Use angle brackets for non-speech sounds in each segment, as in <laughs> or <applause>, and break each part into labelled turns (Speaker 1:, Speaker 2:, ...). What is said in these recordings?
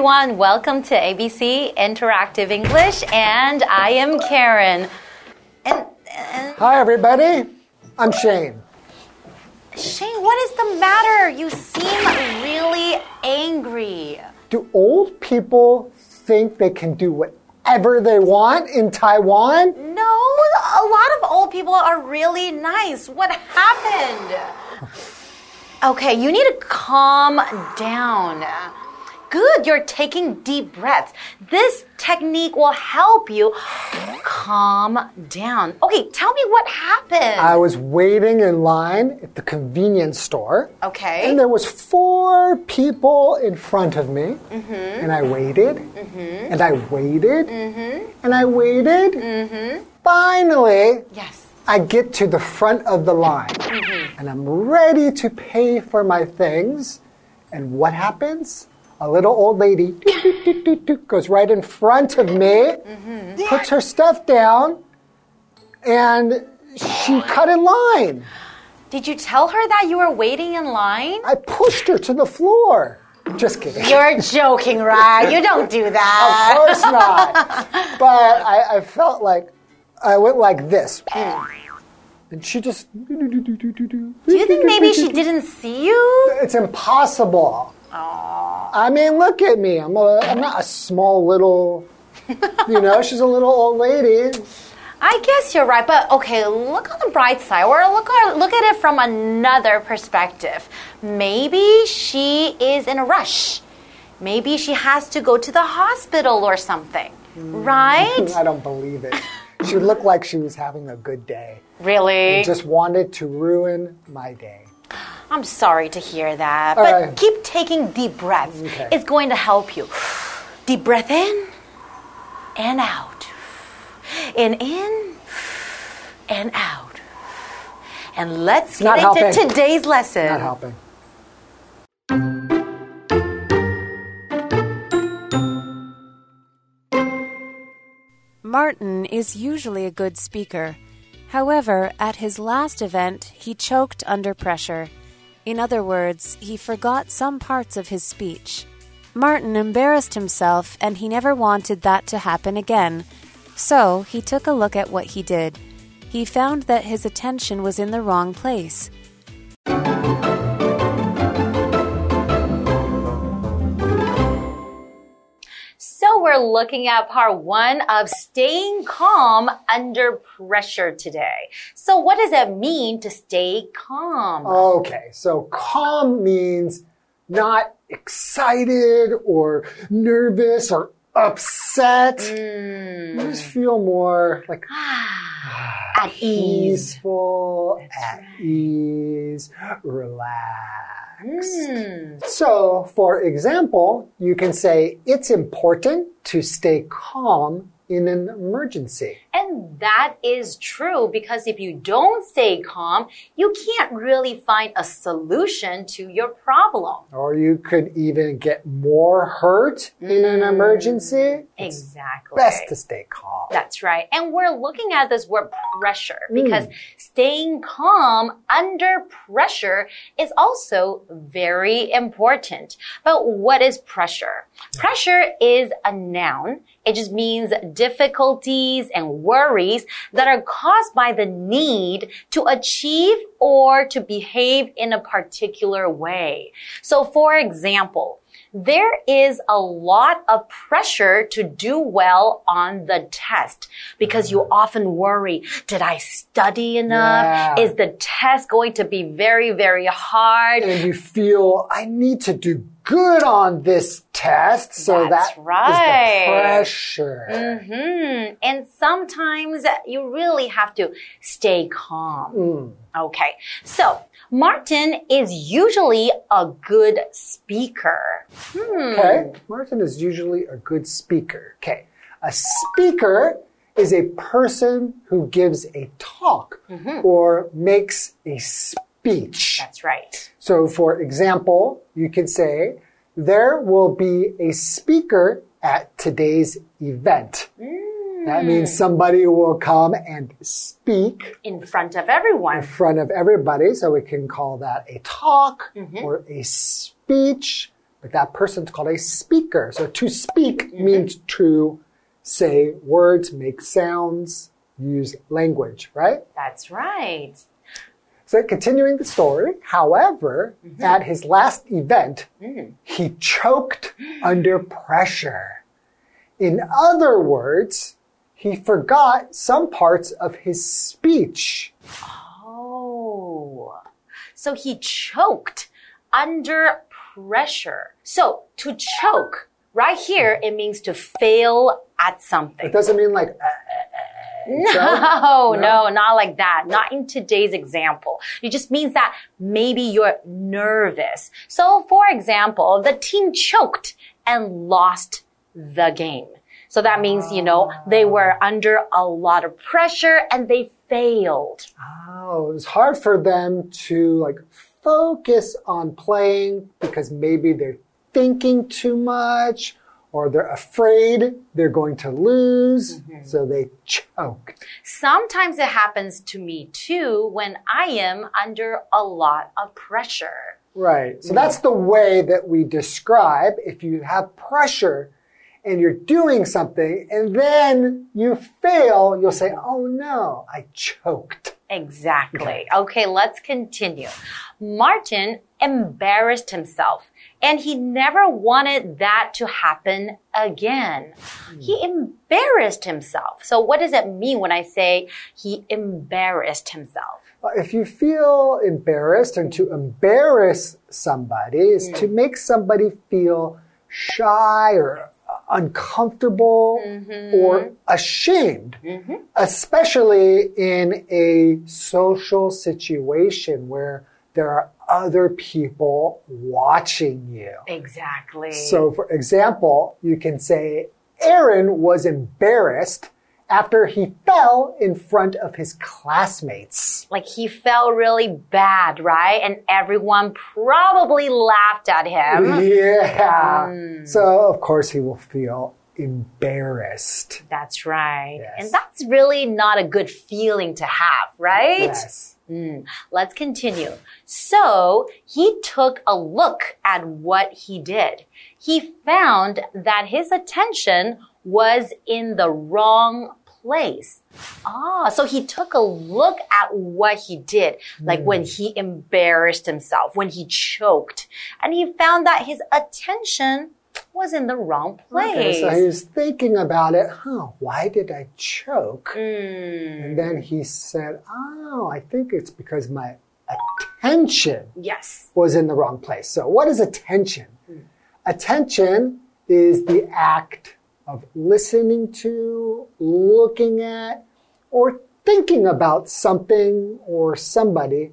Speaker 1: everyone, welcome to ABC Interactive English, and I am Karen. And, and
Speaker 2: Hi, everybody. I'm Shane.
Speaker 1: Shane, what is the matter? You seem really angry.
Speaker 2: Do old people think they can do whatever they want in Taiwan?
Speaker 1: No, a lot of old people are really nice. What happened? <laughs> Okay, you need to calm down. Good, you're taking deep breaths. This technique will help you calm down. Okay, tell me what happened.
Speaker 2: I was waiting in line at the convenience store.
Speaker 1: okay.
Speaker 2: And there was four people in front of me. Mhm. And I waited. Mhm. And I waited. Mhm. And I waited. Finally,
Speaker 1: yes.
Speaker 2: I get to the front of the line. And I'm ready to pay for my things. And what happens? A little old lady <laughs> <laughs> goes right in front of me, mm-hmm. puts her stuff down, and she cut in line.
Speaker 1: Did you tell her that you were waiting in line?
Speaker 2: I pushed her to the floor. Just kidding.
Speaker 1: You're <laughs> joking, right? You don't do that.
Speaker 2: Of course not. But I, I felt like I went like this. And she just.
Speaker 1: Do you think maybe she didn't see you?
Speaker 2: It's impossible. I mean, look at me. I'm, a, I'm not a small little. You know, <laughs> she's a little old lady.
Speaker 1: I guess you're right, but okay, look on the bright side, or look at, look at it from another perspective. Maybe she is in a rush. Maybe she has to go to the hospital or something. Hmm. Right? <laughs>
Speaker 2: I don't believe it. She looked like she was having a good day.
Speaker 1: Really?
Speaker 2: Just wanted to ruin my day.
Speaker 1: I'm sorry to hear that.
Speaker 2: All
Speaker 1: but
Speaker 2: right.
Speaker 1: keep taking deep breaths.
Speaker 2: Okay.
Speaker 1: It's going to help you. Deep breath in and out. And in, and out. And let's
Speaker 2: Not
Speaker 1: get into
Speaker 2: helping.
Speaker 1: today's lesson.
Speaker 2: Not helping.
Speaker 3: Martin is usually a good speaker. However, at his last event, he choked under pressure. In other words, he forgot some parts of his speech. Martin embarrassed himself and he never wanted that to happen again. So he took a look at what he did. He found that his attention was in the wrong place.
Speaker 1: We're looking at part one of staying calm under pressure today. So what does it mean to stay calm?
Speaker 2: Okay, so calm means not excited or nervous or upset. Hmm. You just feel more like ah, <sighs>
Speaker 1: At ease.
Speaker 2: peaceful, at ease, relaxed.
Speaker 1: Hmm.
Speaker 2: So, for example, you can say it's important to stay calm in an emergency.
Speaker 1: And that is true because if you don't stay calm, you can't really find a solution to your problem.
Speaker 2: Or you could even get more hurt in an mm. emergency. It's
Speaker 1: Exactly.
Speaker 2: best to stay calm.
Speaker 1: That's right. And we're looking at this word pressure mm. because staying calm under pressure is also very important. But what is pressure? Pressure is a noun. It just means difficulties and worries that are caused by the need to achieve or to behave in a particular way. So for example, there is a lot of pressure to do well on the test because you mm-hmm. often worry, did I study enough?
Speaker 2: Yeah.
Speaker 1: Is the test going to be very, very hard?
Speaker 2: and you feel I need to do good on this test. So
Speaker 1: That's
Speaker 2: that is
Speaker 1: right.
Speaker 2: the pressure.
Speaker 1: hmm And sometimes you really have to stay calm. Okay. So Martin is usually a good speaker. Hmm.
Speaker 2: Okay. Martin is usually a good speaker. Okay. A speaker is a person who gives a talk or makes a speech.
Speaker 1: That's right.
Speaker 2: So, for example, you could say, there will be a speaker at today's event. Mm. That means somebody will come and speak
Speaker 1: In front of everyone.
Speaker 2: in front of everybody. So we can call that a talk mm-hmm. or a speech. but that person's called a speaker. So to speak mm-hmm. means to say words, make sounds, use language, right?
Speaker 1: That's right.
Speaker 2: So continuing the story, however, mm-hmm. at his last event, mm. he choked under pressure. In other words, he forgot some parts of his speech.
Speaker 1: Oh. So he choked under pressure. So to choke, right here, it means to fail at something.
Speaker 2: It doesn't mean like, uh, uh, uh.
Speaker 1: No, <laughs>
Speaker 2: No?
Speaker 1: no, not like that. Not in today's example. It just means that maybe you're nervous. So, for example, the team choked and lost the game. So that means, you know, they were under a lot of pressure and they failed.
Speaker 2: Oh, it was hard for them to like focus on playing because maybe they're thinking too much or they're afraid they're going to lose. Mm-hmm. So they choke.
Speaker 1: Sometimes it happens to me too when I am under a lot of pressure.
Speaker 2: Right. So that's the way that we describe if you have pressure and you're doing something and then you fail, you'll say, Oh no, I choked.
Speaker 1: Exactly. Okay, let's continue. Martin embarrassed himself and he never wanted that to happen again. He embarrassed himself. So what does it mean when I say he embarrassed himself?
Speaker 2: If you feel embarrassed and to embarrass somebody is to mm. make somebody feel shy or uncomfortable mm-hmm. or ashamed, mm-hmm. especially in a social situation where there are other people watching you.
Speaker 1: Exactly.
Speaker 2: So, for example, you can say Aaron was embarrassed after he fell in front of his classmates.
Speaker 1: like he felt really bad, right? And everyone probably laughed at him.
Speaker 2: Yeah. Hmm. So, of course, he will feel embarrassed.
Speaker 1: That's right.
Speaker 2: Yes.
Speaker 1: And that's really not a good feeling to have, right?
Speaker 2: Yes.
Speaker 1: Mm, let's continue. So he took a look at what he did. He found that his attention was in the wrong place. Ah, so he took a look at what he did, like when he embarrassed himself, when he choked, and he found that his attention was in the wrong place.
Speaker 2: Okay, so he was thinking about it. Huh, why did I choke?
Speaker 1: Mm,
Speaker 2: And then he said, Oh, I think it's because my attention
Speaker 1: yes.
Speaker 2: was in the wrong place. So, what is attention? Attention is the act of listening to, looking at, or thinking about something or somebody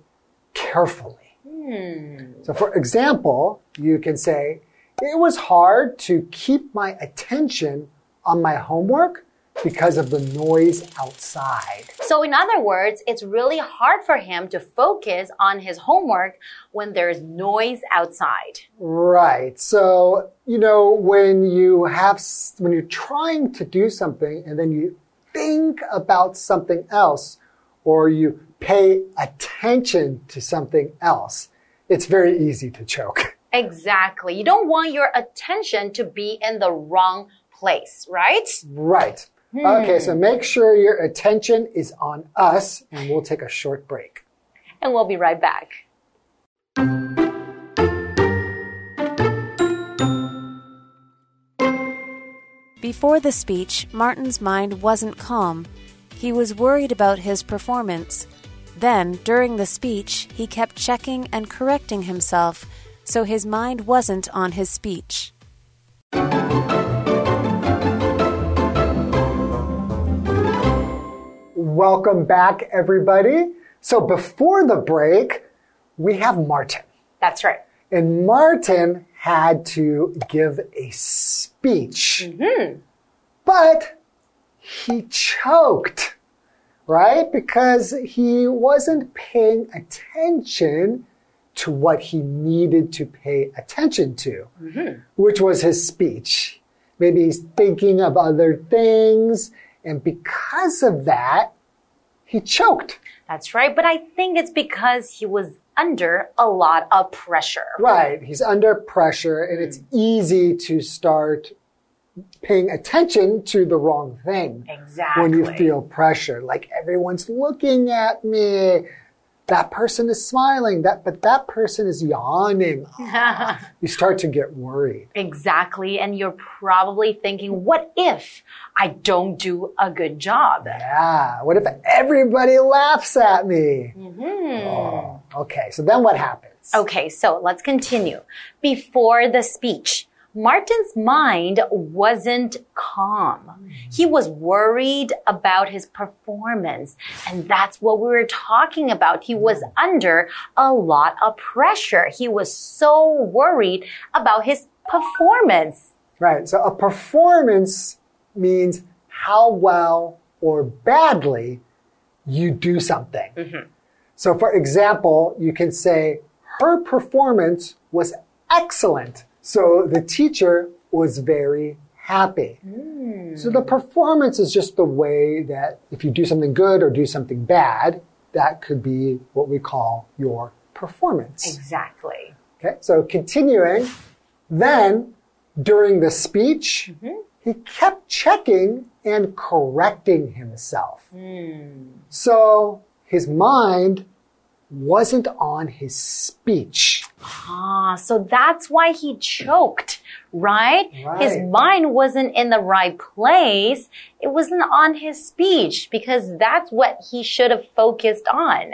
Speaker 2: carefully. So, for example, you can say, It was hard to keep my attention on my homework because of the noise outside.
Speaker 1: So, in other words, it's really hard for him to focus on his homework when there's noise outside.
Speaker 2: Right. So, you know, when you have, when you're trying to do something and then you think about something else or you pay attention to something else, it's very easy to choke. <laughs>
Speaker 1: Exactly. You don't want your attention to be in the wrong place, right?
Speaker 2: Right. Okay, so hmm. make sure your attention is on us and we'll take a short break.
Speaker 1: And we'll be right back.
Speaker 3: Before the speech, Martin's mind wasn't calm. He was worried about his performance. Then, during the speech, he kept checking and correcting himself, so his mind wasn't on his speech.
Speaker 2: Welcome back, everybody. So before the break, we have Martin.
Speaker 1: That's right.
Speaker 2: And Martin had to give a speech. Mm-hmm. But he choked, right? Because he wasn't paying attention to what he needed to pay attention to, mm-hmm. which was his speech. Maybe he's thinking of other things. And because of that, he choked.
Speaker 1: That's right. But I think it's because he was under a lot of pressure.
Speaker 2: Right. He's under pressure and it's mm. easy to start paying attention to the wrong thing.
Speaker 1: Exactly.
Speaker 2: When you feel pressure, like everyone's looking at me. That person is smiling, that but that person is yawning. <laughs> you start to get worried.
Speaker 1: Exactly. And you're probably thinking, what if I don't do a good job?
Speaker 2: Yeah. What if everybody laughs at me?
Speaker 1: Hmm.
Speaker 2: Oh, okay. So then what happens?
Speaker 1: Okay, so let's continue. Before the speech, Martin's mind wasn't calm. He was worried about his performance. And that's what we were talking about. He was mm. under a lot of pressure. He was so worried about his performance.
Speaker 2: Right. So a performance means how well or badly you do something. Mm-hmm. So for example, you can say, her performance was excellent. So the teacher was very happy. Hmm. So the performance is just the way that if you do something good or do something bad, that could be what we call your performance.
Speaker 1: Exactly.
Speaker 2: Okay, so continuing, then during the speech, mm-hmm. he kept checking and correcting himself. Hmm. So his mind wasn't on his speech.
Speaker 1: Ah, so that's why he choked, right? His mind wasn't in the right place. It wasn't on his speech because that's what he should have focused on.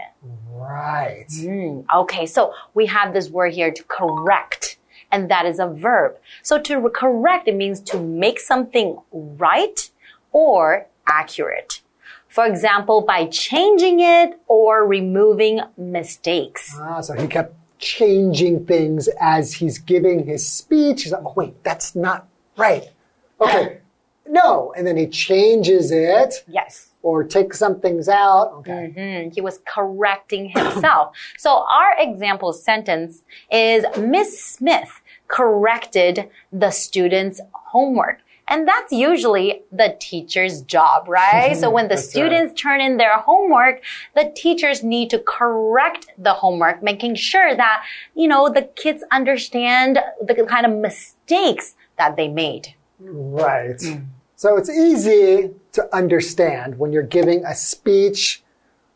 Speaker 2: Right.
Speaker 1: Mm, okay, so we have this word here to correct, and that is a verb. So to correct, it means to make something right or accurate. For example, by changing it or removing mistakes.
Speaker 2: Ah, so he kept changing things as he's giving his speech. He's like, oh, wait, that's not right. Okay, no. And then he changes it
Speaker 1: Yes.
Speaker 2: or takes some things out. Okay.
Speaker 1: Mhm, He was correcting himself. <clears throat> so our example sentence is Miss Smith corrected the student's homework. And that's usually the teacher's job, right? so <laughs> when the
Speaker 2: That's right.
Speaker 1: students turn in their homework, the teachers need to correct the homework, making sure that, you know, the kids understand the kind of mistakes that they made.
Speaker 2: Right. Mm. So it's easy to understand when you're giving a speech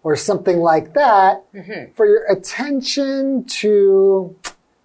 Speaker 2: or something like that mm-hmm. for your attention to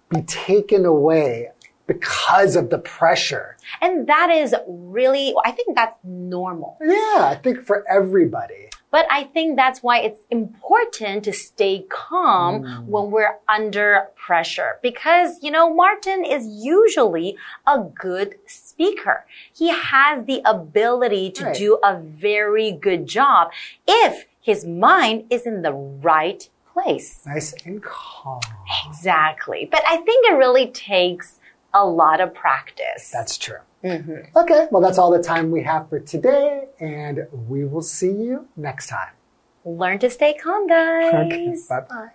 Speaker 2: be taken away because of the pressure.
Speaker 1: And that is really, I think that's normal.
Speaker 2: Yeah, I think for everybody.
Speaker 1: But I think that's why it's important to stay calm mm. when we're under pressure. Because, you know, Martin is usually a good speaker. He has the ability to
Speaker 2: Right.
Speaker 1: do a very good job if his mind is in the right place.
Speaker 2: Nice and calm.
Speaker 1: Exactly. But I think it really takes a lot of practice.
Speaker 2: That's true. Mm-hmm. Okay, well, that's all the time we have for today, and we will see you next time.
Speaker 1: Learn to stay calm, guys.
Speaker 2: Okay, bye bye.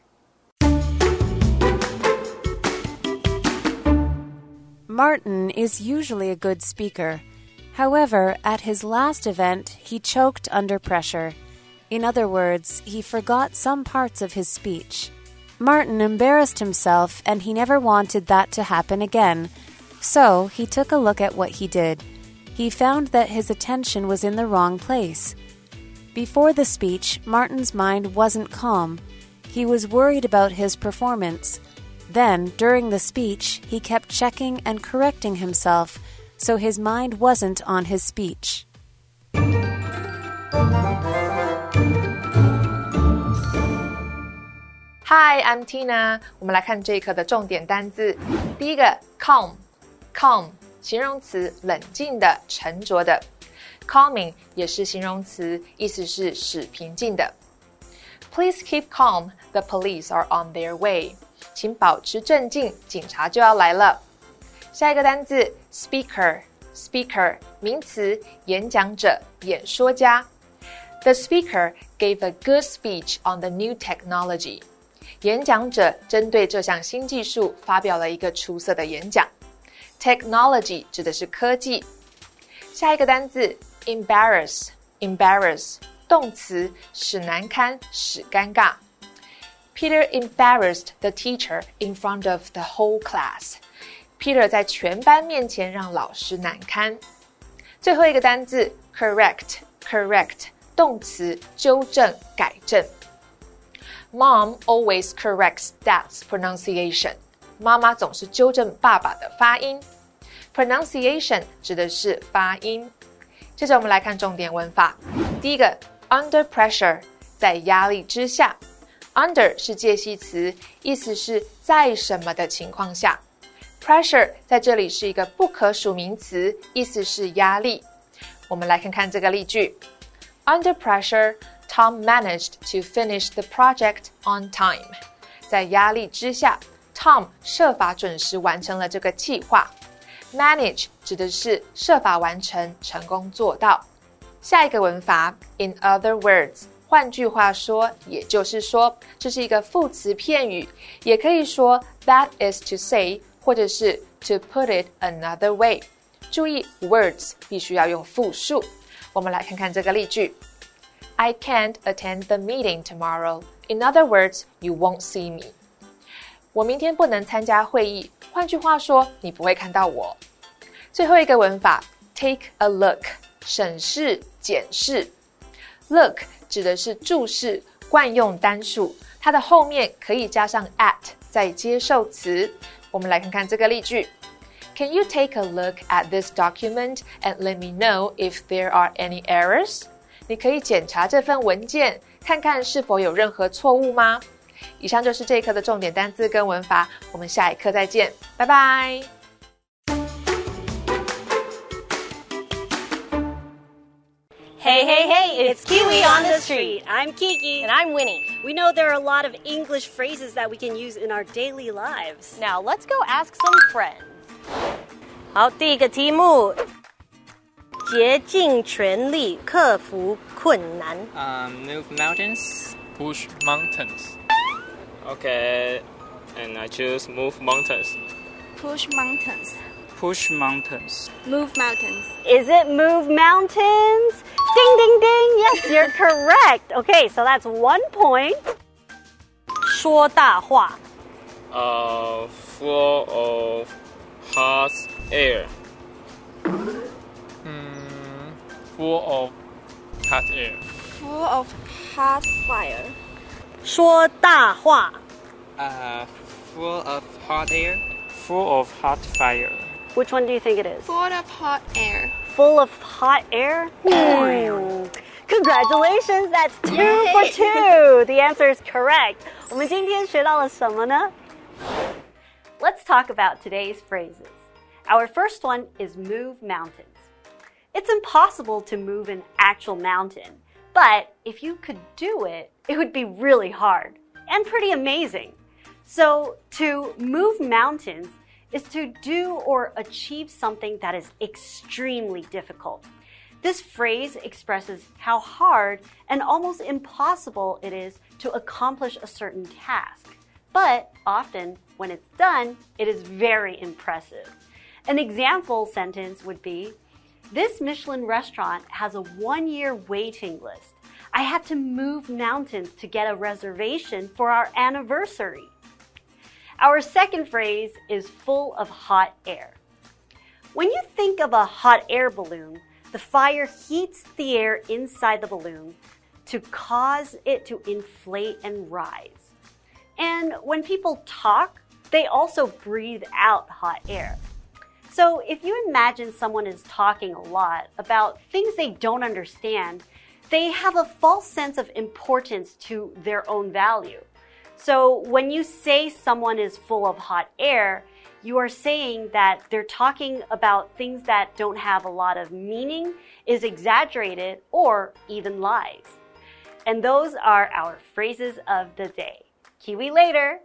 Speaker 3: Martin is usually a good speaker. However, at his last event, he choked under pressure. In other words, he forgot some parts of his speech. Martin embarrassed himself, and he never wanted that to happen again. So he took a look at what he did. He found that his attention was in the wrong place. Before the speech, Martin's mind wasn't calm. He was worried about his performance. Then, during the speech, he kept checking and correcting himself, so his mind wasn't on his speech.
Speaker 4: Hi, I'm Tina。我们来看这一课的重点单字。第一个，calm，calm，形容词，冷静的、沉着的。calming 也是形容词，意思是使平静的。Please keep calm. The police are on their way. 请保持镇静，警察就要来了。下一个单字，speaker，speaker，名词，演讲者、演说家。The speaker gave a good speech on the new technology. 演讲者针对这项新技术发表了一个出色的演讲。Technology 指的是科技。下一个单字，embarrass，embarrass，动词使难堪，使尴尬。Peter embarrassed the teacher in front of the whole class. Peter 在全班面前让老师难堪。最后一个单字 correct，correct 动词纠正、改正。Mom always corrects Dad's pronunciation. 妈妈总是纠正爸爸的发音。Pronunciation 指的是发音。接着我们来看重点文法。第一个，under pressure，在压力之下。Under 是介系词，意思是在什么的情况下。Pressure 在这里是一个不可数名词，意思是压力。我们来看看这个例句：Under pressure, Tom managed to finish the project on time。在压力之下，Tom 设法准时完成了这个计划。Manage 指的是设法完成、成功做到。下一个文法，In other words，换句话说，也就是说，这是一个副词片语，也可以说 That is to say，或者是 To put it another way。注意，words 必须要用复数。我们来看看这个例句 ：I can't attend the meeting tomorrow. In other words, you won't see me. 我明天不能参加会议。换句话说，你不会看到我。最后一个文法，take a look，审视、检视。Look 指的是注视，惯用单数，它的后面可以加上 at，在接受词。我们来看看这个例句：Can you take a look at this document and let me know if there are any errors？ 你可以检查这份文件，看看是否有任何错误吗？以上就是这一课的重点单词跟文法，我们下一课再见，拜拜。
Speaker 5: Hey, hey, hey, it's Kiwi on the street. I'm Kiki.
Speaker 6: And I'm Winnie.
Speaker 5: We know there are a lot of English phrases that we can use in our daily lives.
Speaker 6: Now let's go ask some friends.
Speaker 5: 好，第一个题目，竭尽全力克服困难。
Speaker 7: Um, move mountains.
Speaker 8: Push mountains.
Speaker 7: Okay, and I choose move mountains.
Speaker 9: Push mountains.
Speaker 8: Push mountains.
Speaker 9: Move mountains.
Speaker 5: Is it move mountains? Ding, ding, ding. Yes, you're <laughs> correct. Okay, so that's one point. 说大话。
Speaker 7: Uh, full of hot air.
Speaker 8: Hmm, full of hot air.
Speaker 9: Full of hot fire.
Speaker 5: 说大话。
Speaker 7: Uh, full of hot air.
Speaker 8: Full of hot fire.
Speaker 5: Which one do you think it is?
Speaker 9: Full of hot air.
Speaker 5: Full of hot air? Hmm. Congratulations, that's two for two. The answer is correct. 我们今天学到了什么呢? Let's talk about today's phrases. Our first one is move mountains. It's impossible to move an actual mountain, but if you could do it, it would be really hard and pretty amazing. So, to move mountains is to do or achieve something that is extremely difficult. This phrase expresses how hard and almost impossible it is to accomplish a certain task. But often, when it's done, it is very impressive. An example sentence would be This Michelin restaurant has a one year waiting list. I had to move mountains to get a reservation for our anniversary. Our second phrase is full of hot air. When you think of a hot air balloon, the fire heats the air inside the balloon to cause it to inflate and rise. And when people talk, they also breathe out hot air. So if you imagine someone is talking a lot about things they don't understand, they have a false sense of importance to their own value. So when you say someone is full of hot air, you are saying that they're talking about things that don't have a lot of meaning, is exaggerated, or even lies. And those are our phrases of the day. Kiwi later!